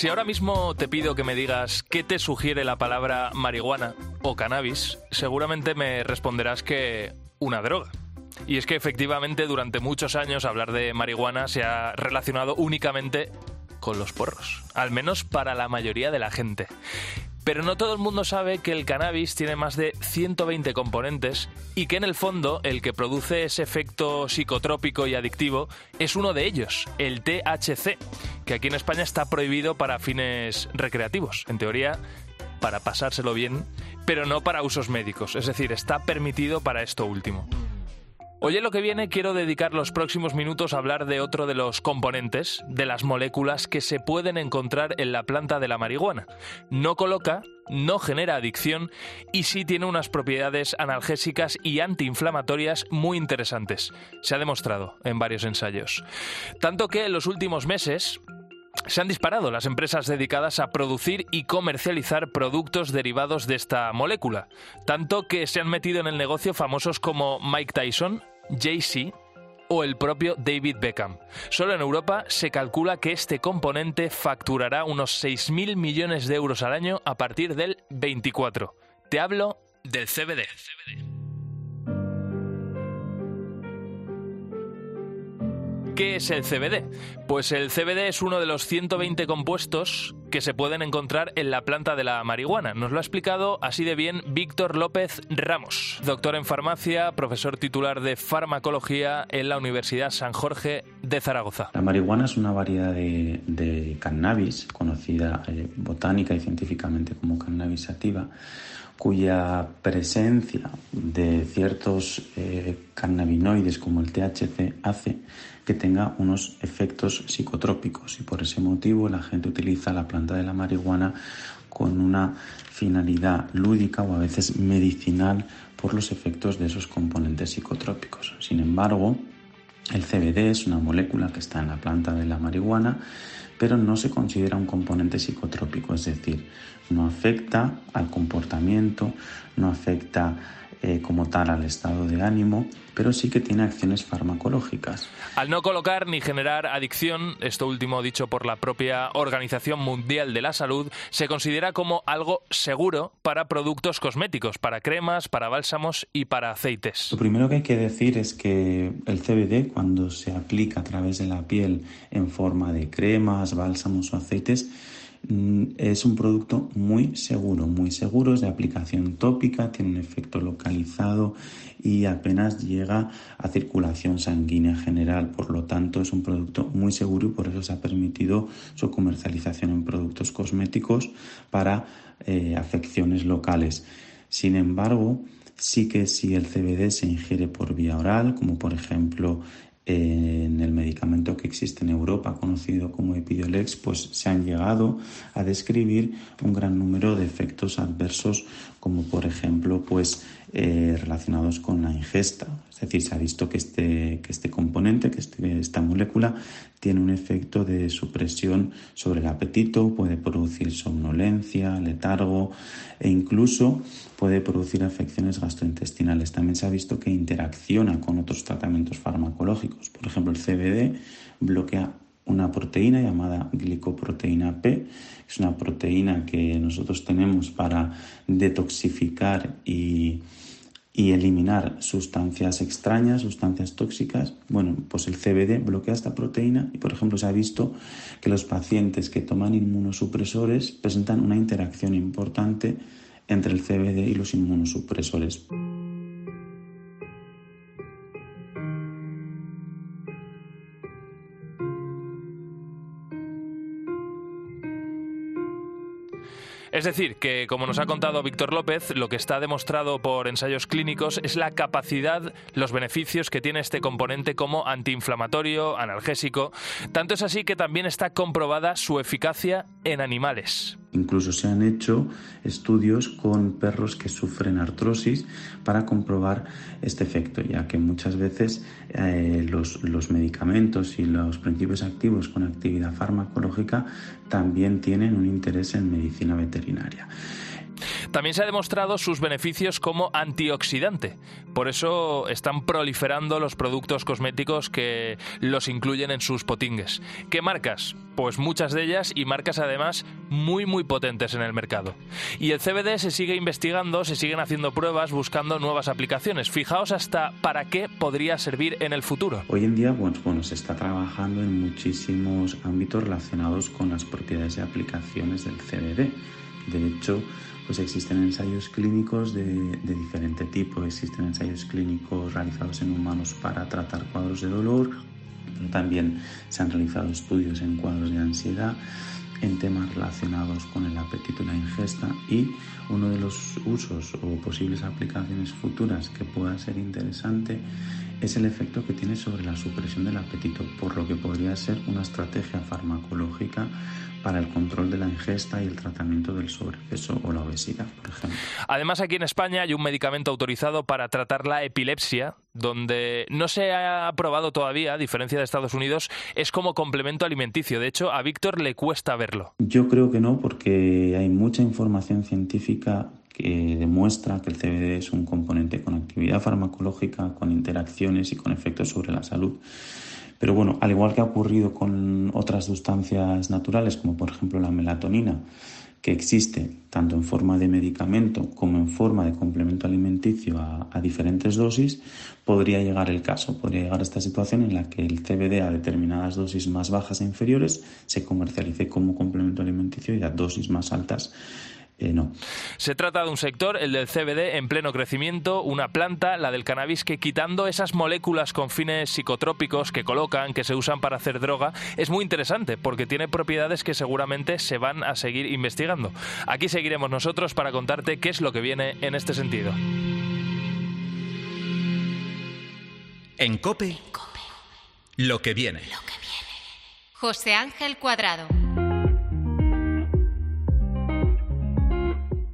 Si ahora mismo te pido que me digas qué te sugiere la palabra marihuana o cannabis, seguramente me responderás que una droga. Y es que efectivamente durante muchos años hablar de marihuana se ha relacionado únicamente con los porros, al menos para la mayoría de la gente. Pero no todo el mundo sabe que el cannabis tiene más de 120 componentes y que en el fondo el que produce ese efecto psicotrópico y adictivo es uno de ellos, el THC, que aquí en España está prohibido para fines recreativos. En teoría, para pasárselo bien, pero no para usos médicos, es decir, está permitido para esto último. Hoy en lo que viene quiero dedicar los próximos minutos a hablar de otro de los componentes, de las moléculas que se pueden encontrar en la planta de la marihuana. No coloca, no genera adicción y sí tiene unas propiedades analgésicas y antiinflamatorias muy interesantes. Se ha demostrado en varios ensayos. Tanto que en los últimos meses se han disparado las empresas dedicadas a producir y comercializar productos derivados de esta molécula, tanto que se han metido en el negocio famosos como Mike Tyson, Jay-Z o el propio David Beckham. Solo en Europa se calcula que este componente facturará unos 6.000 millones de euros al año a partir del 24. Te hablo del CBD. ¿Qué es el CBD? Pues el CBD es uno de los 120 compuestos que se pueden encontrar en la planta de la marihuana. Nos lo ha explicado así de bien Víctor López Ramos, doctor en farmacia, profesor titular de farmacología en la Universidad San Jorge de Zaragoza. La marihuana es una variedad de, cannabis, conocida eh, botánica y científicamente como cannabis sativa cuya presencia de ciertos eh, cannabinoides como el THC hace que tenga unos efectos psicotrópicos y por ese motivo la gente utiliza la planta de la marihuana con una finalidad lúdica o a veces medicinal por los efectos de esos componentes psicotrópicos. Sin embargo, el CBD es una molécula que está en la planta de la marihuana pero no se considera un componente psicotrópico, es decir, no afecta al comportamiento, no afecta eh, como tal al estado de ánimo, pero sí que tiene acciones farmacológicas. Al no colocar ni generar adicción, esto último dicho por la propia Organización Mundial de la Salud, se considera como algo seguro para productos cosméticos, para cremas, para bálsamos y para aceites. Lo primero que hay que decir es que el CBD, cuando se aplica a través de la piel en forma de cremas, bálsamos o aceites, es un producto muy seguro, muy seguro, es de aplicación tópica, tiene un efecto localizado y apenas llega a circulación sanguínea general. Por lo tanto, es un producto muy seguro y por eso se ha permitido su comercialización en productos cosméticos para eh, afecciones locales. Sin embargo, sí que si el CBD se ingiere por vía oral, como por ejemplo en el medicamento que existe en Europa, conocido como Epidiolex, pues se han llegado a describir un gran número de efectos adversos, como por ejemplo, pues eh, relacionados con la ingesta. Es decir, se ha visto que este, que este componente, que este, esta molécula, tiene un efecto de supresión sobre el apetito, puede producir somnolencia, letargo e incluso puede producir afecciones gastrointestinales. También se ha visto que interacciona con otros tratamientos farmacológicos. Por ejemplo, el CBD bloquea una proteína llamada glicoproteína P, es una proteína que nosotros tenemos para detoxificar y, y eliminar sustancias extrañas, sustancias tóxicas. Bueno, pues el CBD bloquea esta proteína y, por ejemplo, se ha visto que los pacientes que toman inmunosupresores presentan una interacción importante entre el CBD y los inmunosupresores. Es decir, que como nos ha contado Víctor López, lo que está demostrado por ensayos clínicos es la capacidad, los beneficios que tiene este componente como antiinflamatorio, analgésico. Tanto es así que también está comprobada su eficacia en animales. Incluso se han hecho estudios con perros que sufren artrosis para comprobar este efecto, ya que muchas veces eh, los, los medicamentos y los principios activos con actividad farmacológica también tienen un interés en medicina veterinaria. También se ha demostrado sus beneficios como antioxidante. Por eso están proliferando los productos cosméticos que los incluyen en sus potingues. ¿Qué marcas? Pues muchas de ellas y marcas además muy muy potentes en el mercado. Y el CBD se sigue investigando, se siguen haciendo pruebas buscando nuevas aplicaciones. Fijaos hasta para qué podría servir en el futuro. Hoy en día bueno, bueno, se está trabajando en muchísimos ámbitos relacionados con las propiedades y aplicaciones del CBD. De hecho, pues existen ensayos clínicos de, de, diferente tipo. Existen ensayos clínicos realizados en humanos para tratar cuadros de dolor. También se han realizado estudios en cuadros de ansiedad en temas relacionados con el apetito y la ingesta y uno de los usos o posibles aplicaciones futuras que pueda ser interesante es el efecto que tiene sobre la supresión del apetito, por lo que podría ser una estrategia farmacológica para el control de la ingesta y el tratamiento del sobrepeso o la obesidad, por ejemplo. Además, aquí en España hay un medicamento autorizado para tratar la epilepsia, donde no se ha aprobado todavía, a diferencia de Estados Unidos, es como complemento alimenticio. De hecho, a Víctor le cuesta verlo. Yo creo que no, porque hay mucha información científica que demuestra que el CBD es un componente con actividad farmacológica, con interacciones y con efectos sobre la salud. Pero bueno, al igual que ha ocurrido con otras sustancias naturales, como por ejemplo la melatonina, que existe tanto en forma de medicamento como en forma de complemento alimenticio a, diferentes dosis, podría llegar el caso, podría llegar a esta situación en la que el CBD a determinadas dosis más bajas e inferiores se comercialice como complemento alimenticio y a dosis más altas eh, no. Se trata de un sector, el del CBD, en pleno crecimiento, una planta, la del cannabis, que quitando esas moléculas con fines psicotrópicos que colocan, que se usan para hacer droga, es muy interesante porque tiene propiedades que seguramente se van a seguir investigando. Aquí seguiremos nosotros para contarte qué es lo que viene en este sentido. En Cope, lo que viene. Lo que viene. José Ángel Cuadrado.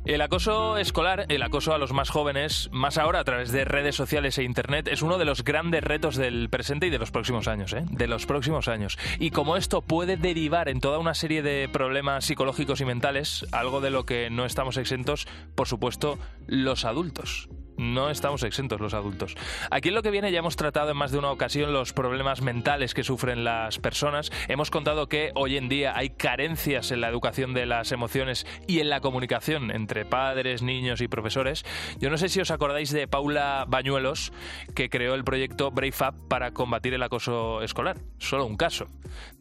El acoso escolar, el acoso a los más jóvenes, más ahora a través de redes sociales e internet, es uno de los grandes retos del presente y de los próximos años, ¿eh? De los próximos años. Y como esto puede derivar en toda una serie de problemas psicológicos y mentales, algo de lo que no estamos exentos, por supuesto, los adultos no estamos exentos los adultos. Aquí en lo que viene ya hemos tratado en más de una ocasión los problemas mentales que sufren las personas. Hemos contado que hoy en día hay carencias en la educación de las emociones y en la comunicación entre padres, niños y profesores. Yo no sé si os acordáis de Paula Bañuelos, que creó el proyecto Brave Up para combatir el acoso escolar. Solo un caso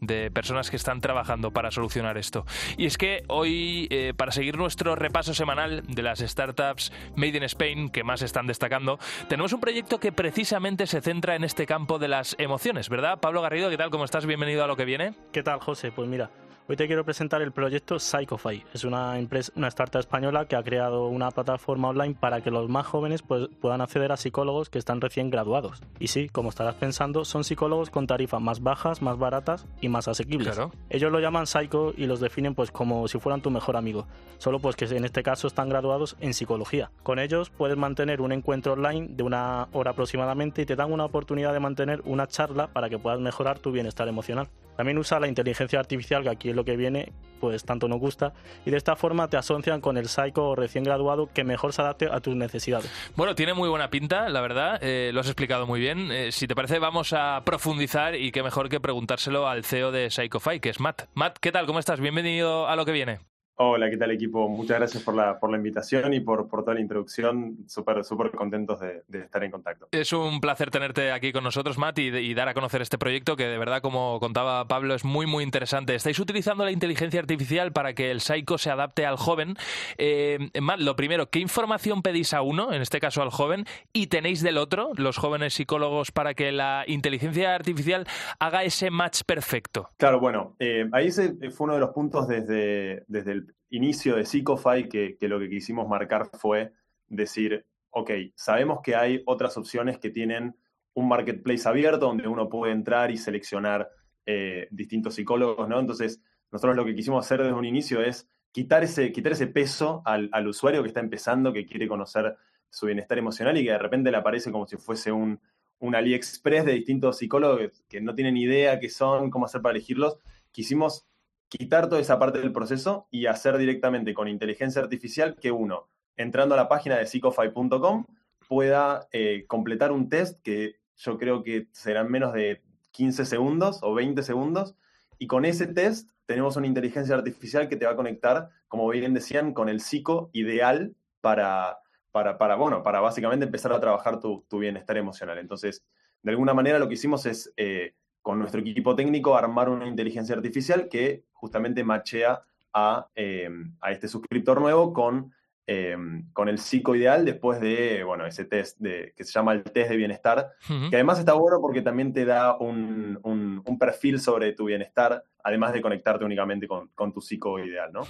de personas que están trabajando para solucionar esto. Y es que hoy, eh, para seguir nuestro repaso semanal de las startups Made in Spain, que más están destacando, tenemos un proyecto que precisamente se centra en este campo de las emociones, ¿verdad? Pablo Garrido, ¿qué tal? ¿Cómo estás? Bienvenido a lo que viene. ¿Qué tal, José? Pues mira, Hoy te quiero presentar el proyecto Psychofy. Es una empresa, una startup española que ha creado una plataforma online para que los más jóvenes pues, puedan acceder a psicólogos que están recién graduados. Y sí, como estarás pensando, son psicólogos con tarifas más bajas, más baratas y más asequibles. Claro. Ellos lo llaman psycho y los definen pues como si fueran tu mejor amigo. Solo pues que en este caso están graduados en psicología. Con ellos puedes mantener un encuentro online de una hora aproximadamente y te dan una oportunidad de mantener una charla para que puedas mejorar tu bienestar emocional. También usa la inteligencia artificial, que aquí lo que viene, pues tanto nos gusta, y de esta forma te asocian con el psycho recién graduado que mejor se adapte a tus necesidades. Bueno, tiene muy buena pinta, la verdad, eh, lo has explicado muy bien. Eh, si te parece, vamos a profundizar y qué mejor que preguntárselo al CEO de Psychofy, que es Matt. Matt, ¿qué tal? ¿Cómo estás? Bienvenido a lo que viene. Hola, ¿qué tal equipo? Muchas gracias por la, por la invitación y por, por toda la introducción. Súper, súper contentos de, de, estar en contacto. Es un placer tenerte aquí con nosotros, Matt, y, y, dar a conocer este proyecto que de verdad, como contaba Pablo, es muy, muy interesante. Estáis utilizando la inteligencia artificial para que el psycho se adapte al joven. Eh, Matt, lo primero, ¿qué información pedís a uno, en este caso al joven, y tenéis del otro, los jóvenes psicólogos, para que la inteligencia artificial haga ese match perfecto? Claro, bueno, eh, ahí fue uno de los puntos desde, desde el inicio de Psychofy que, lo que quisimos marcar fue decir, ok, sabemos que hay otras opciones que tienen un marketplace abierto donde uno puede entrar y seleccionar eh, distintos psicólogos, ¿no? Entonces, nosotros lo que quisimos hacer desde un inicio es quitar ese, quitar ese peso al, al usuario que está empezando, que quiere conocer su bienestar emocional y que de repente le aparece como si fuese un, un AliExpress de distintos psicólogos que no tienen idea qué son, cómo hacer para elegirlos. Quisimos quitar toda esa parte del proceso y hacer directamente con inteligencia artificial que uno entrando a la página de psychofy.com, pueda eh, completar un test que yo creo que serán menos de 15 segundos o 20 segundos. Y con ese test tenemos una inteligencia artificial que te va a conectar, como bien decían, con el psico ideal para, para, bueno, para básicamente empezar a trabajar tu, bienestar emocional. Entonces, de alguna manera lo que hicimos es, eh, con nuestro equipo técnico, armar una inteligencia artificial que justamente machea a, eh, a este suscriptor nuevo con Em, con el psico ideal después de, bueno, ese test de, que se llama el test de bienestar, que además está bueno porque también te da un, un, perfil sobre tu bienestar, además de conectarte únicamente con, con tu psico ideal, ¿no?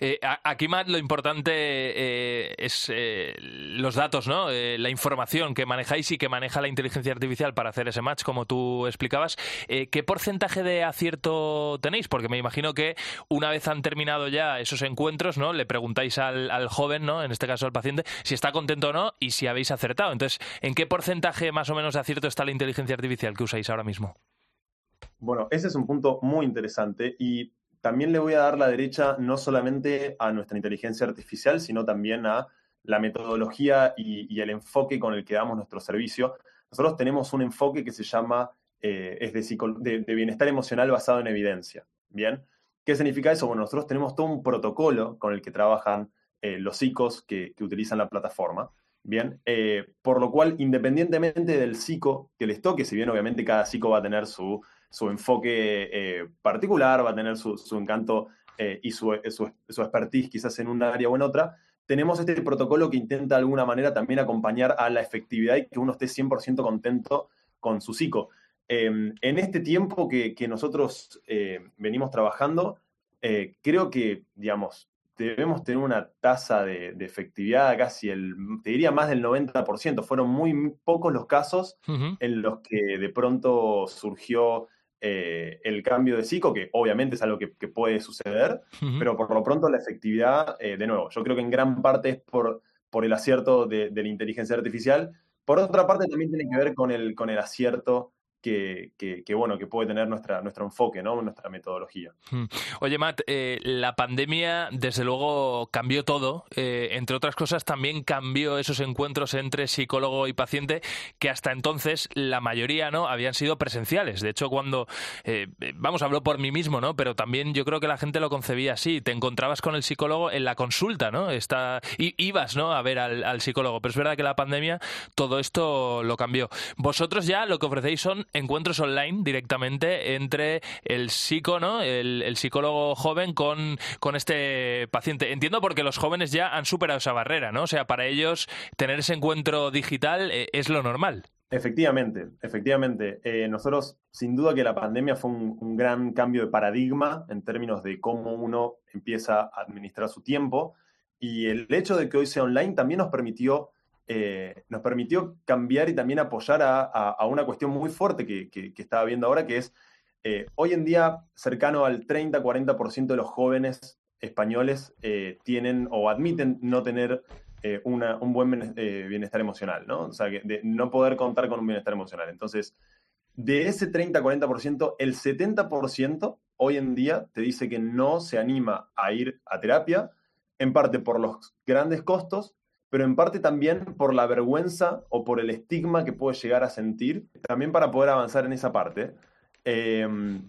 Eh, aquí, Matt, lo importante eh, es eh, los datos, ¿no? la información que manejáis y que maneja la inteligencia artificial para hacer ese match, como tú explicabas. ¿Qué porcentaje de acierto tenéis? Porque me imagino que una vez han terminado ya esos encuentros, ¿no? Le preguntáis al, al joven, ¿no? En este caso al paciente, si está contento o no y si habéis acertado. Entonces, ¿en qué porcentaje más o menos de acierto está la inteligencia artificial que usáis ahora mismo? Bueno, ese es un punto muy interesante y también le voy a dar la derecha no solamente a nuestra inteligencia artificial, sino también a la metodología y, el enfoque con el que damos nuestro servicio. Nosotros tenemos un enfoque que se llama, eh, es de, bienestar emocional basado en evidencia. ¿Bien? ¿Qué significa eso? Bueno, nosotros tenemos todo un protocolo con el que trabajan eh, los psicos que, utilizan la plataforma. Bien, eh, por lo cual, independientemente del psico que les toque, si bien obviamente cada psico va a tener su, su enfoque eh, particular, va a tener su, encanto y su, su, expertise quizás en un área o en otra, tenemos este protocolo que intenta de alguna manera también acompañar a la efectividad y que uno esté 100% contento con su psico. Em, en este tiempo que, nosotros venimos trabajando, creo que, digamos, debemos tener una tasa de, efectividad casi el, te diría más del 90%. Fueron muy pocos los casos en los que de pronto surgió eh, el cambio de psico, que obviamente es algo que, puede suceder, pero por lo pronto la efectividad, eh, de nuevo, yo creo que en gran parte es por, por el acierto de, de, la inteligencia artificial. Por otra parte, también tiene que ver con el, con el acierto que, bueno, que puede tener nuestra, nuestro enfoque, ¿no? nuestra metodología. Hmm. Oye, Matt, eh, la pandemia desde luego cambió todo. Eh, entre otras cosas, también cambió esos encuentros entre psicólogo y paciente que hasta entonces la mayoría no habían sido presenciales. De hecho, cuando, eh, vamos, hablo por mí mismo, ¿no? Pero también yo creo que la gente lo concebía así. Te encontrabas con el psicólogo en la consulta, ¿no? Está, ibas, ¿no? A ver al psicólogo. Pero es verdad que la pandemia todo esto lo cambió. Vosotros ya lo que ofrecéis son encuentros online directamente entre el psico, ¿no? El, psicólogo joven con, con este paciente. Entiendo porque los jóvenes ya han superado esa barrera, ¿no? O sea, para ellos tener ese encuentro digital eh, es lo normal. Efectivamente, efectivamente. Eh, nosotros, sin duda que la pandemia fue un, gran cambio de paradigma en términos de cómo uno empieza a administrar su tiempo. Y el hecho de que hoy sea online también nos permitió eh, nos permitió cambiar y también apoyar a, una cuestión muy fuerte que, estaba viendo ahora, que es eh, hoy en día cercano al 30-40% de los jóvenes españoles eh, tienen o admiten no tener un buen bienestar emocional, ¿no? O sea, de no poder contar con un bienestar emocional. Entonces, de ese 30-40%, el 70% hoy en día te dice que no se anima a ir a terapia, en parte por los grandes costos pero en parte también por la vergüenza o por el estigma que puede llegar a sentir, también para poder avanzar en esa parte. Em,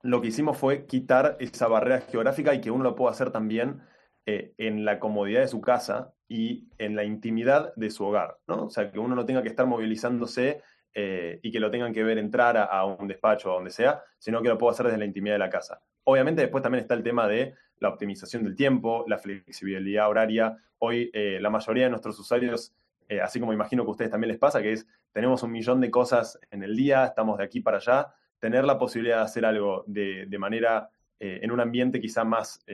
lo que hicimos fue quitar esa barrera geográfica y que uno lo pueda hacer también eh, en la comodidad de su casa y en la intimidad de su hogar, ¿no? O sea, que uno no tenga que estar movilizándose eh, y que lo tengan que ver entrar a, un despacho o donde sea, sino que lo pueda hacer desde la intimidad de la casa. Obviamente después también está el tema de la optimización del tiempo, la flexibilidad horaria. Hoy eh, la mayoría de nuestros usuarios, eh, así como imagino que a ustedes también les pasa, que es, tenemos un millón de cosas en el día, estamos de aquí para allá, tener la posibilidad de hacer algo de, manera, eh, en un ambiente quizá más,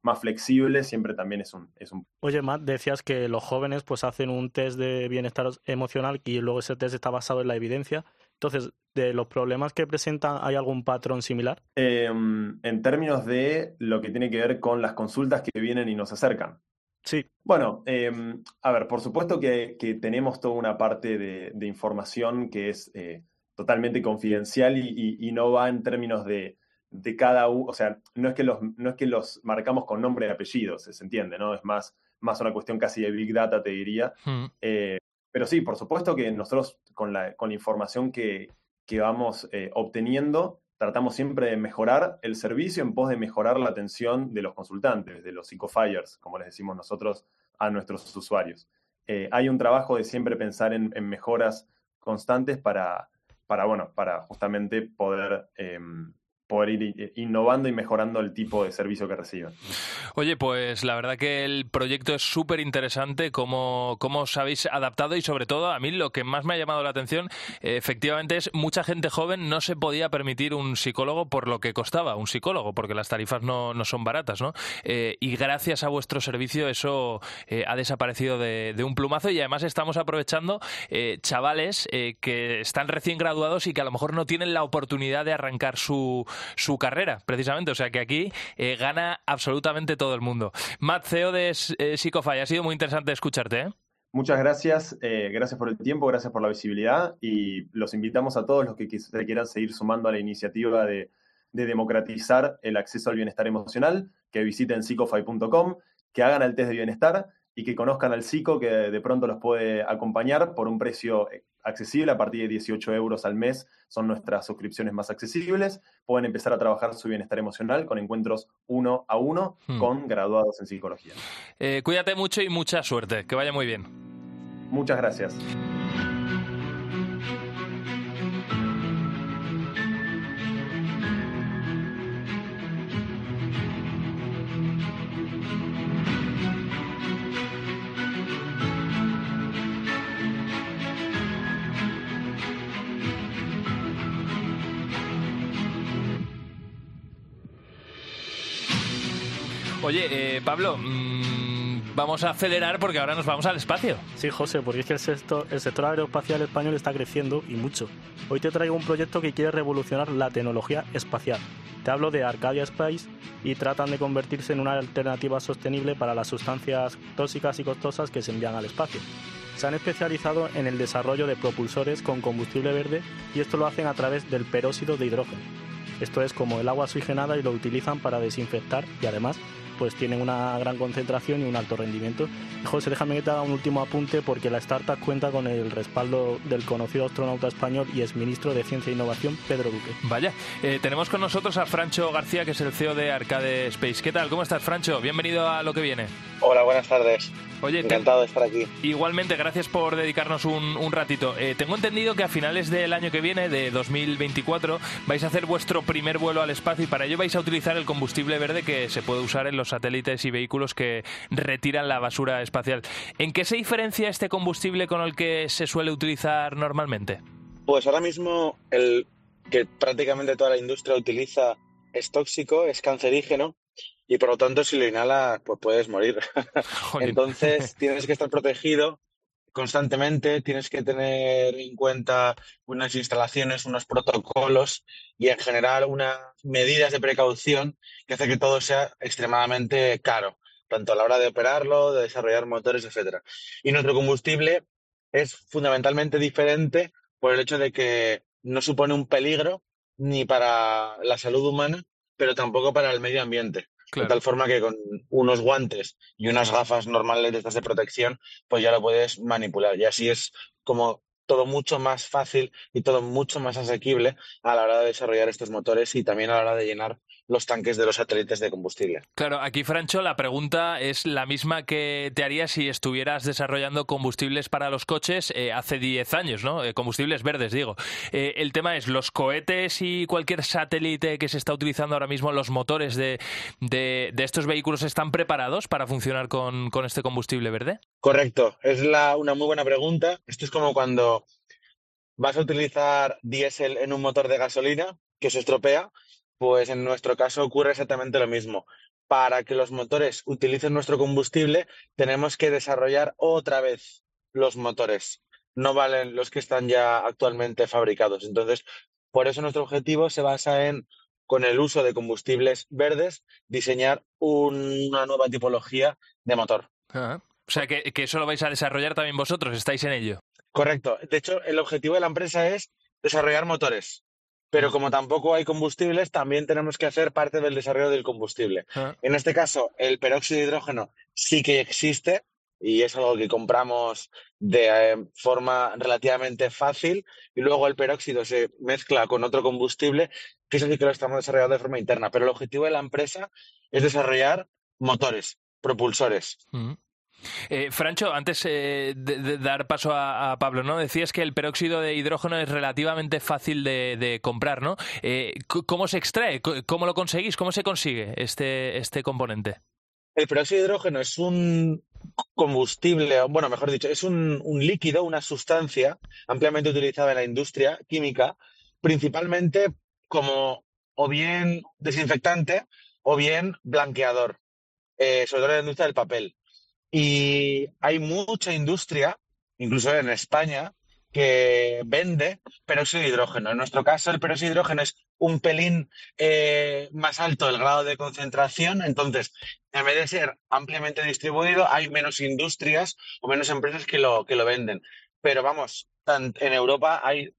más flexible, siempre también es un, es un... Oye, Matt, decías que los jóvenes pues hacen un test de bienestar emocional y luego ese test está basado en la evidencia. Entonces, de los problemas que presentan, ¿hay algún patrón similar? Em, en términos de lo que tiene que ver con las consultas que vienen y nos acercan. Sí. Bueno, em, a ver, por supuesto que, tenemos toda una parte de, información que es eh, totalmente confidencial y, no va en términos de, cada uno, o sea, no es, que los, no es que los marcamos con nombre y apellidos, se entiende, ¿no? Es más, más una cuestión casi de Big Data, te diría. Mm. Eh, pero sí, por supuesto que nosotros con la, con información que, que vamos eh, obteniendo, tratamos siempre de mejorar el servicio en pos de mejorar la atención de los consultantes, de los psicofires, como les decimos nosotros a nuestros usuarios. Eh, hay un trabajo de siempre pensar en, en mejoras constantes para, para, bueno, para justamente poder em, poder ir innovando y mejorando el tipo de servicio que reciben. Oye, pues la verdad que el proyecto es súper interesante, cómo, cómo os habéis adaptado y sobre todo a mí lo que más me ha llamado la atención efectivamente es mucha gente joven no se podía permitir un psicólogo por lo que costaba un psicólogo, porque las tarifas no, no son baratas, ¿no? Eh, y gracias a vuestro servicio eso eh, ha desaparecido de, un plumazo y además estamos aprovechando eh, chavales que están recién graduados y que a lo mejor no tienen la oportunidad de arrancar su, su carrera, precisamente. O sea que aquí eh, gana absolutamente todo el mundo. Matt, CEO de eh, Psicofy, ha sido muy interesante escucharte. ¿eh? Muchas gracias, eh, gracias por el tiempo, gracias por la visibilidad y los invitamos a todos los que quieran seguir sumando a la iniciativa de, de democratizar el acceso al bienestar emocional, que visiten psicofy.com, que hagan el test de bienestar y que conozcan al psico que de pronto los puede acompañar por un precio accesible a partir de 18 euros al mes. Son nuestras suscripciones más accesibles. Pueden empezar a trabajar su bienestar emocional con encuentros uno a uno hmm. con graduados en psicología. Eh, cuídate mucho y mucha suerte. Que vaya muy bien. Muchas gracias. Oye, eh, Pablo, mmm, vamos a acelerar porque ahora nos vamos al espacio. Sí, José, porque es que el el sector aeroespacial español está creciendo y mucho. Hoy te traigo un proyecto que quiere revolucionar la tecnología espacial. Te hablo de Arcadia Space y tratan de convertirse en una alternativa sostenible para las sustancias tóxicas y costosas que se envían al espacio. Se han especializado en el desarrollo de propulsores con combustible verde y esto lo hacen a través del peróxido de hidrógeno. Esto es como el agua oxigenada y lo utilizan para desinfectar y además pues tienen una gran concentración y un alto rendimiento. José, déjame que te haga un último apunte porque la startup cuenta con el respaldo del conocido astronauta español y exministro de Ciencia e Innovación, Pedro Duque. Vaya, eh, tenemos con nosotros a Francho García, que es el CEO de Arcade Space. ¿Qué tal? ¿Cómo estás, Francho? Bienvenido a lo que viene. Hola, buenas tardes. Oye, encantado de estar aquí. Igualmente, gracias por dedicarnos un, un ratito. Eh, tengo entendido que a finales del año que viene, de 2024, vais a hacer vuestro primer vuelo al espacio y para ello vais a utilizar el combustible verde que se puede usar en los satélites y vehículos que retiran la basura espacial. ¿En qué se diferencia este combustible con el que se suele utilizar normalmente? Pues ahora mismo el que prácticamente toda la industria utiliza es tóxico, es cancerígeno y por lo tanto si lo inhalas pues puedes morir. Entonces tienes que estar protegido constantemente, tienes que tener en cuenta unas instalaciones, unos protocolos y en general unas medidas de precaución que hace que todo sea extremadamente caro, tanto a la hora de operarlo, de desarrollar motores, etcétera. Y nuestro combustible es fundamentalmente diferente por el hecho de que no supone un peligro ni para la salud humana, pero tampoco para el medio ambiente. Claro. De tal forma que con unos guantes y unas gafas normales de estas de protección, pues ya lo puedes manipular. Y así es como todo mucho más fácil y todo mucho más asequible a la hora de desarrollar estos motores y también a la hora de llenar los tanques de los satélites de combustible. Claro, aquí Francho, la pregunta es la misma que te haría si estuvieras desarrollando combustibles para los coches eh, hace 10 años, ¿no? Eh, combustibles verdes, digo. Eh, el tema es, ¿los cohetes y cualquier satélite que se está utilizando ahora mismo, los motores de, de, de estos vehículos están preparados para funcionar con, con este combustible verde? Correcto, es la, una muy buena pregunta. Esto es como cuando vas a utilizar diésel en un motor de gasolina que se estropea pues en nuestro caso ocurre exactamente lo mismo. Para que los motores utilicen nuestro combustible, tenemos que desarrollar otra vez los motores. No valen los que están ya actualmente fabricados. Entonces, por eso nuestro objetivo se basa en, con el uso de combustibles verdes, diseñar una nueva tipología de motor. Ah, o sea, que, que eso lo vais a desarrollar también vosotros, estáis en ello. Correcto. De hecho, el objetivo de la empresa es desarrollar motores pero como tampoco hay combustibles, también tenemos que hacer parte del desarrollo del combustible. Ah. En este caso, el peróxido de hidrógeno sí que existe y es algo que compramos de eh, forma relativamente fácil y luego el peróxido se mezcla con otro combustible, que eso sí que lo estamos desarrollando de forma interna. Pero el objetivo de la empresa es desarrollar motores, propulsores. Eh, Francho, antes eh, de, dar paso a, Pablo, ¿no? Decías que el peróxido de hidrógeno es relativamente fácil de, comprar, ¿no? Eh, ¿Cómo se extrae? ¿Cómo lo conseguís? ¿Cómo se consigue este, este componente? El peróxido de hidrógeno es un combustible, bueno, mejor dicho, es un, líquido, una sustancia ampliamente utilizada en la industria química, principalmente como o bien desinfectante o bien blanqueador, sobre todo en la industria del papel. Y hay mucha industria, incluso en España, que vende peróxido de hidrógeno. En nuestro caso, el peróxido de hidrógeno es un pelín eh, más alto el grado de concentración, entonces, en vez de ser ampliamente distribuido, hay menos industrias o menos empresas que lo, que lo venden. Pero vamos, en Europa hay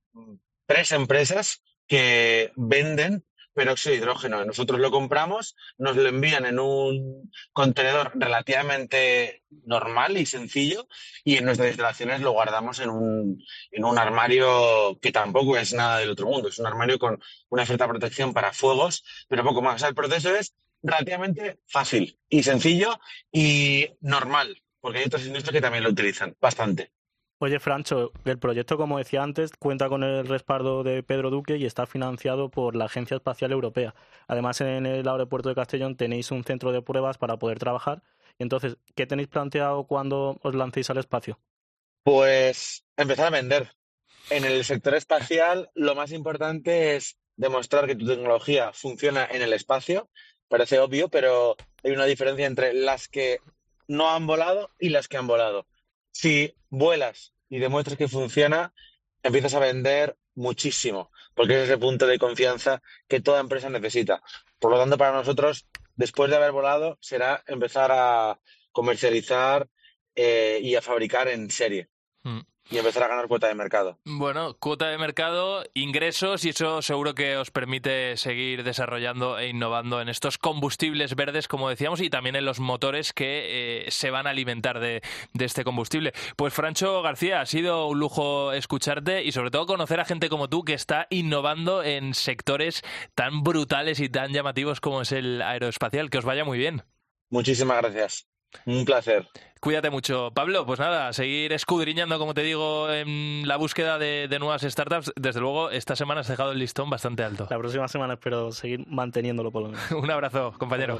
tres empresas que venden peróxido de hidrógeno. Nosotros lo compramos, nos lo envían en un contenedor relativamente normal y sencillo y en nuestras instalaciones lo guardamos en un, en un armario que tampoco es nada del otro mundo. Es un armario con una cierta protección para fuegos, pero poco más. el proceso es relativamente fácil y sencillo y normal, porque hay otras industrias que también lo utilizan bastante. Oye, Francho, el proyecto, como decía antes, cuenta con el respaldo de Pedro Duque y está financiado por la Agencia Espacial Europea. Además, en el aeropuerto de Castellón tenéis un centro de pruebas para poder trabajar. Entonces, ¿qué tenéis planteado cuando os lancéis al espacio? Pues empezar a vender. En el sector espacial, lo más importante es demostrar que tu tecnología funciona en el espacio. Parece obvio, pero hay una diferencia entre las que no han volado y las que han volado. Si vuelas y demuestras que funciona, empiezas a vender muchísimo, porque es ese punto de confianza que toda empresa necesita. Por lo tanto, para nosotros, después de haber volado, será empezar a comercializar eh, y a fabricar en serie. Mm y empezar a ganar cuota de mercado. Bueno, cuota de mercado, ingresos y eso seguro que os permite seguir desarrollando e innovando en estos combustibles verdes, como decíamos, y también en los motores que eh, se van a alimentar de, de, este combustible. Pues Francho García, ha sido un lujo escucharte y sobre todo conocer a gente como tú que está innovando en sectores tan brutales y tan llamativos como es el aeroespacial. Que os vaya muy bien. Muchísimas gracias. Un placer. Cuídate mucho. Pablo, pues nada, seguir escudriñando, como te digo, en la búsqueda de, nuevas startups. Desde luego, esta semana has dejado el listón bastante alto. La próxima semana espero seguir manteniéndolo por lo menos. Un abrazo, compañero.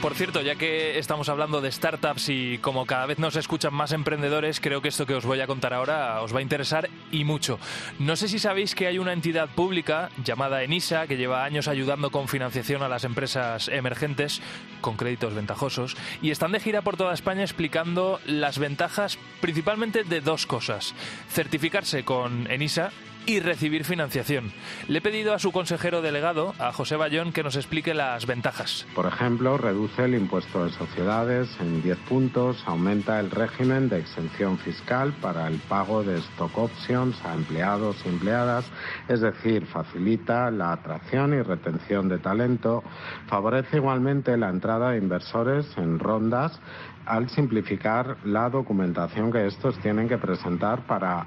Por cierto, ya que estamos hablando de startups y como cada vez nos escuchan más emprendedores, creo que esto que os voy a contar ahora os va a interesar y mucho. No sé si sabéis que hay una entidad pública llamada ENISA que lleva años ayudando con financiación a las empresas emergentes con créditos ventajosos y están de gira por toda España explicando las ventajas principalmente de dos cosas. Certificarse con ENISA y recibir financiación. Le he pedido a su consejero delegado, a José Bayón, que nos explique las ventajas. Por ejemplo, reduce el impuesto de sociedades en 10 puntos, aumenta el régimen de exención fiscal para el pago de stock options a empleados y empleadas, es decir, facilita la atracción y retención de talento, favorece igualmente la entrada de inversores en rondas al simplificar la documentación que estos tienen que presentar para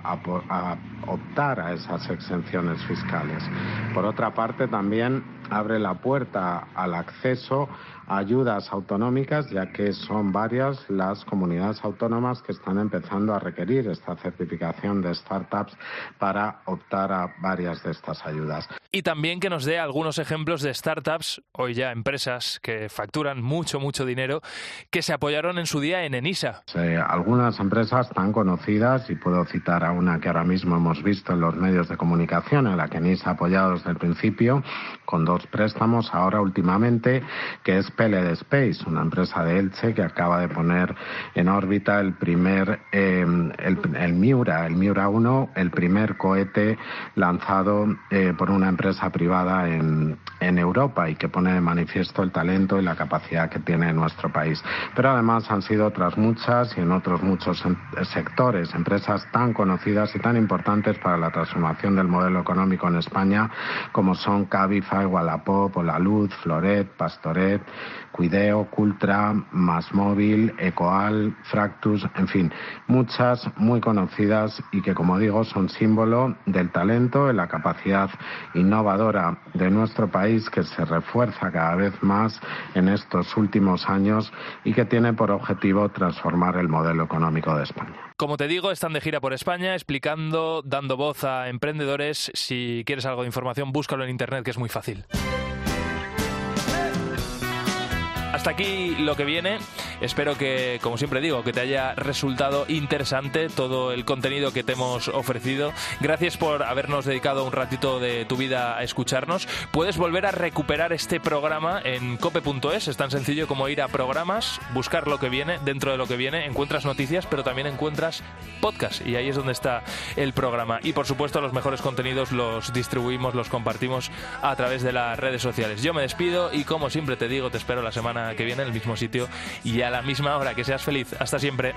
optar a esas exenciones fiscales. Por otra parte, también abre la puerta al acceso ayudas autonómicas, ya que son varias las comunidades autónomas que están empezando a requerir esta certificación de startups para optar a varias de estas ayudas. Y también que nos dé algunos ejemplos de startups, hoy ya empresas que facturan mucho, mucho dinero, que se apoyaron en su día en ENISA. algunas empresas tan conocidas, y puedo citar a una que ahora mismo hemos visto en los medios de comunicación, en la que ENISA ha apoyado desde el principio, con dos préstamos ahora últimamente, que es PLD Space, una empresa de Elche que acaba de poner en órbita el primer, em, el, Miura, el Miura 1, el primer cohete lanzado eh, por una empresa empresa privada en, en Europa y que pone de manifiesto el talento y la capacidad que tiene nuestro país. Pero además han sido otras muchas y en otros muchos sectores, empresas tan conocidas y tan importantes para la transformación del modelo económico en España como son Cabify, Wallapop, La Luz, Floret, Pastoret, Cuideo, Cultra, Masmóvil, Ecoal, Fractus, en fin, muchas muy conocidas y que, como digo, son símbolo del talento y la capacidad innovadora de nuestro país que se refuerza cada vez más en estos últimos años y que tiene por objetivo transformar el modelo económico de España. Como te digo, están de gira por España explicando, dando voz a emprendedores. Si quieres algo de información, búscalo en Internet, que es muy fácil. Hasta aquí lo que viene. Espero que, como siempre digo, que te haya resultado interesante todo el contenido que te hemos ofrecido. Gracias por habernos dedicado un ratito de tu vida a escucharnos. Puedes volver a recuperar este programa en cope.es. Es tan sencillo como ir a programas, buscar lo que viene. Dentro de lo que viene encuentras noticias, pero también encuentras podcast. Y ahí es donde está el programa. Y por supuesto, los mejores contenidos los distribuimos, los compartimos a través de las redes sociales. Yo me despido y, como siempre te digo, te espero la semana que viene en el mismo sitio a la misma hora. Que seas feliz. Hasta siempre.